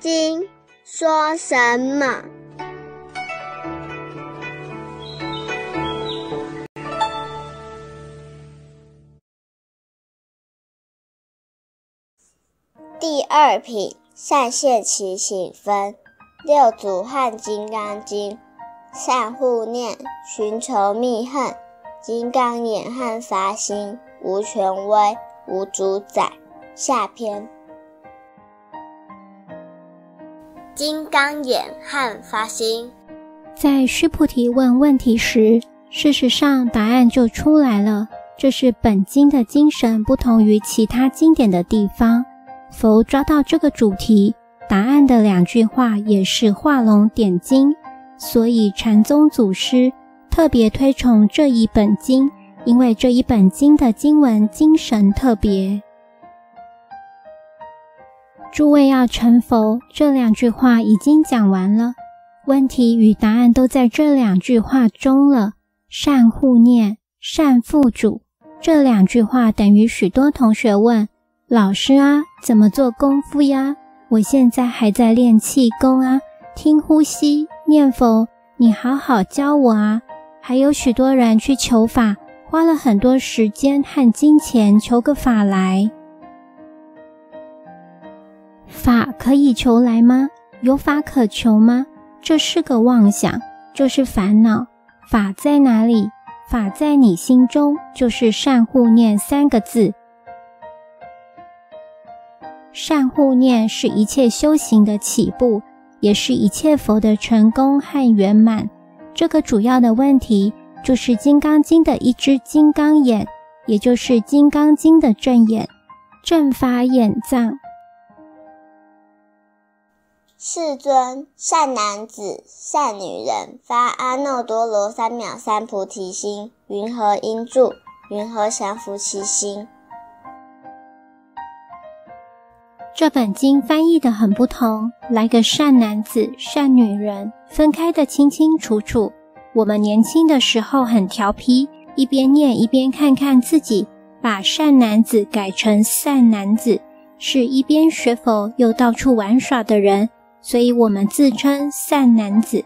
经说什么？第二品善现其行分。六祖汉金刚经善护念寻求密恨金刚眼和发心无权威无主宰。下篇。金刚眼和发心，在须菩提问问题时，事实上答案就出来了。这是本经的精神不同于其他经典的地方。佛抓到这个主题，答案的两句话也是画龙点睛，所以禅宗祖师特别推崇这一本经，因为这一本经的经文精神特别。诸位要成佛，这两句话已经讲完了，问题与答案都在这两句话中了。善护念，善付主，这两句话等于许多同学问。老师啊，怎么做功夫呀？我现在还在练气功啊，听呼吸、念佛，你好好教我啊！还有许多人去求法，花了很多时间和金钱求个法来，可以求来吗？有法可求吗？这是个妄想，就是烦恼。法在哪里？法在你心中，就是善护念三个字。善护念是一切修行的起步，也是一切佛的成功和圆满。这个主要的问题就是《金刚经》的一只金刚眼，也就是《金刚经》的正眼，正法眼藏。世尊，善男子、善女人发阿耨多罗三藐三菩提心，云何应住？云何降伏其心？这本经翻译的很不同，来个善男子、善女人，分开的清清楚楚。我们年轻的时候很调皮，一边念一边看看自己，把善男子改成善男子，是一边学佛又到处玩耍的人，所以我们自称善男子，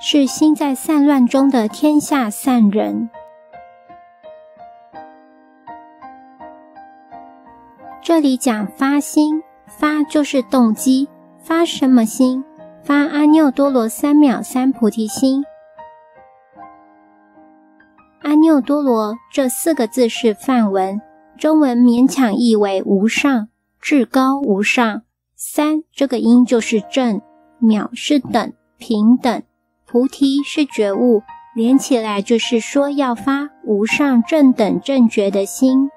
是心在散乱中的天下善人。这里讲发心。发就是动机，发什么心？发阿耨多罗三藐三菩提心。阿耨多罗这四个字是梵文，中文勉强译为无上、至高无上。三这个音就是正，秒是等、平等，菩提是觉悟，连起来就是说要发无上正等正觉的心。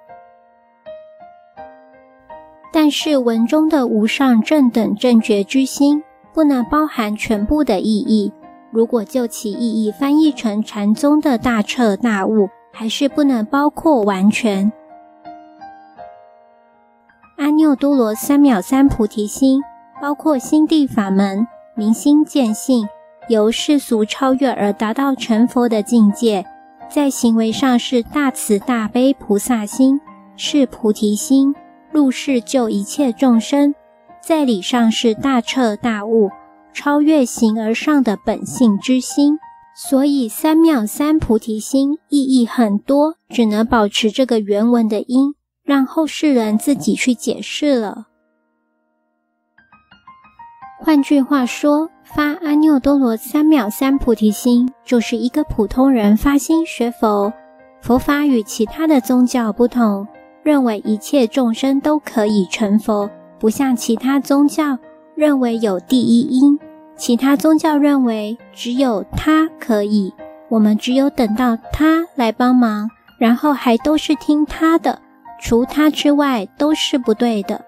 但是文中的无上正等正觉之心不能包含全部的意义。如果就其意义翻译成禅宗的大彻大悟，还是不能包括完全。阿耨多罗三藐三菩提心包括心地法门、明心见性，由世俗超越而达到成佛的境界。在行为上是大慈大悲菩萨心，是菩提心。入世救一切众生，在理上是大彻大悟、超越形而上的本性之心。所以三藐三菩提心意义很多，只能保持这个原文的音，让后世人自己去解释了。换句话说，发阿耨多罗三藐三菩提心，就是一个普通人发心学佛。佛法与其他的宗教不同。认为一切众生都可以成佛，不像其他宗教认为有第一因。其他宗教认为只有他可以，我们只有等到他来帮忙，然后还都是听他的，除他之外都是不对的。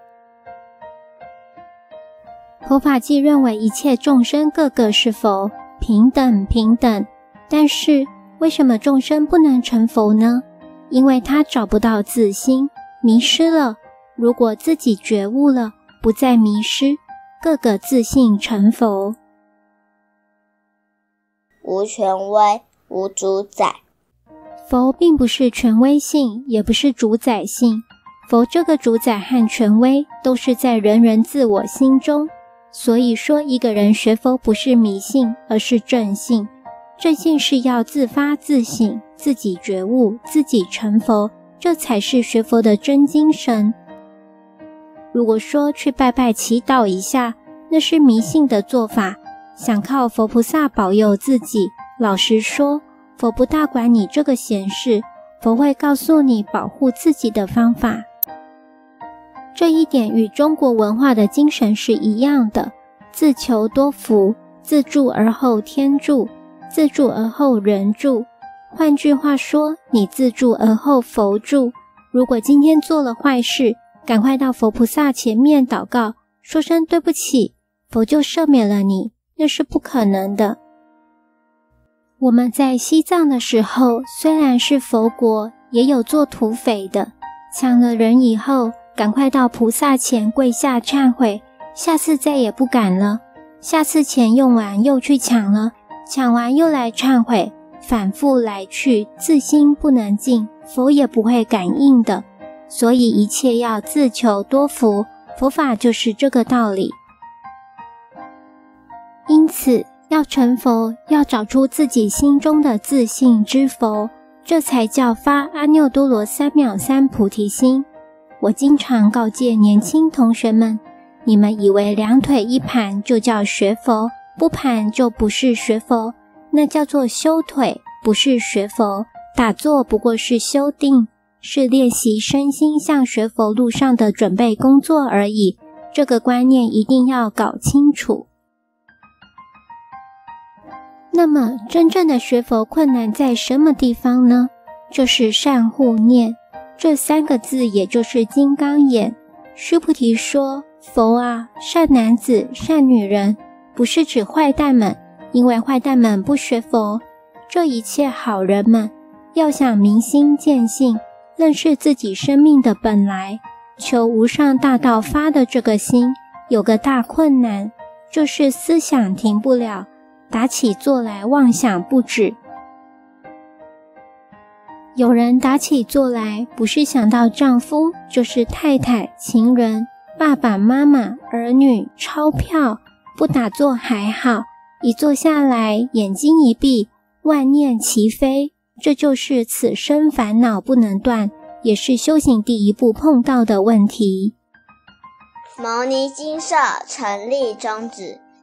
佛法既认为一切众生个个是佛，平等平等，但是为什么众生不能成佛呢？因为他找不到自心，迷失了。如果自己觉悟了，不再迷失，个个自信成佛。无权威，无主宰。佛并不是权威性，也不是主宰性。佛这个主宰和权威，都是在人人自我心中。所以说，一个人学佛不是迷信，而是正信。正信是要自发自省，自己觉悟，自己成佛，这才是学佛的真精神。如果说去拜拜祈祷一下，那是迷信的做法，想靠佛菩萨保佑自己。老实说，佛不大管你这个闲事，佛会告诉你保护自己的方法。这一点与中国文化的精神是一样的，自求多福，自助而后天助，自助而后人助。换句话说，你自助而后佛助。如果今天做了坏事，赶快到佛菩萨前面祷告，说声对不起，佛就赦免了你。那是不可能的。我们在西藏的时候，虽然是佛国，也有做土匪的，抢了人以后。赶快到菩萨前跪下忏悔，下次再也不敢了。下次钱用完又去抢了，抢完又来忏悔，反复来去，自心不能静，佛也不会感应的。所以一切要自求多福，佛法就是这个道理。因此要成佛，要找出自己心中的自信之佛，这才叫发阿耨多罗三藐三菩提心。我经常告诫年轻同学们：你们以为两腿一盘就叫学佛，不盘就不是学佛，那叫做修腿，不是学佛。打坐不过是修定，是练习身心向学佛路上的准备工作而已。这个观念一定要搞清楚。那么，真正的学佛困难在什么地方呢？就是善护念。这三个字，也就是金刚眼。须菩提说：“佛啊，善男子、善女人，不是指坏蛋们，因为坏蛋们不学佛。这一切好人们，要想明心见性，认识自己生命的本来，求无上大道发的这个心，有个大困难，就是思想停不了，打起坐来妄想不止。”有人打起坐来，不是想到丈夫，就是太太、情人、爸爸妈妈、儿女、钞票。不打坐还好，一坐下来，眼睛一闭，万念齐飞。这就是此生烦恼不能断，也是修行第一步碰到的问题。牟尼金舍成立宗旨。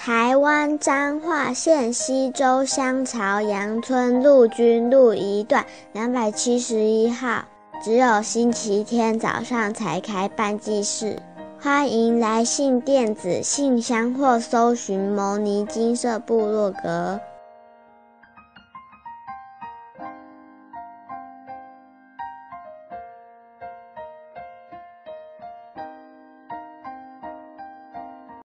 台湾彰化县西周乡朝阳村陆军路一段两百七十一号，只有星期天早上才开办祭事，欢迎来信电子信箱或搜寻牟尼金色部落格。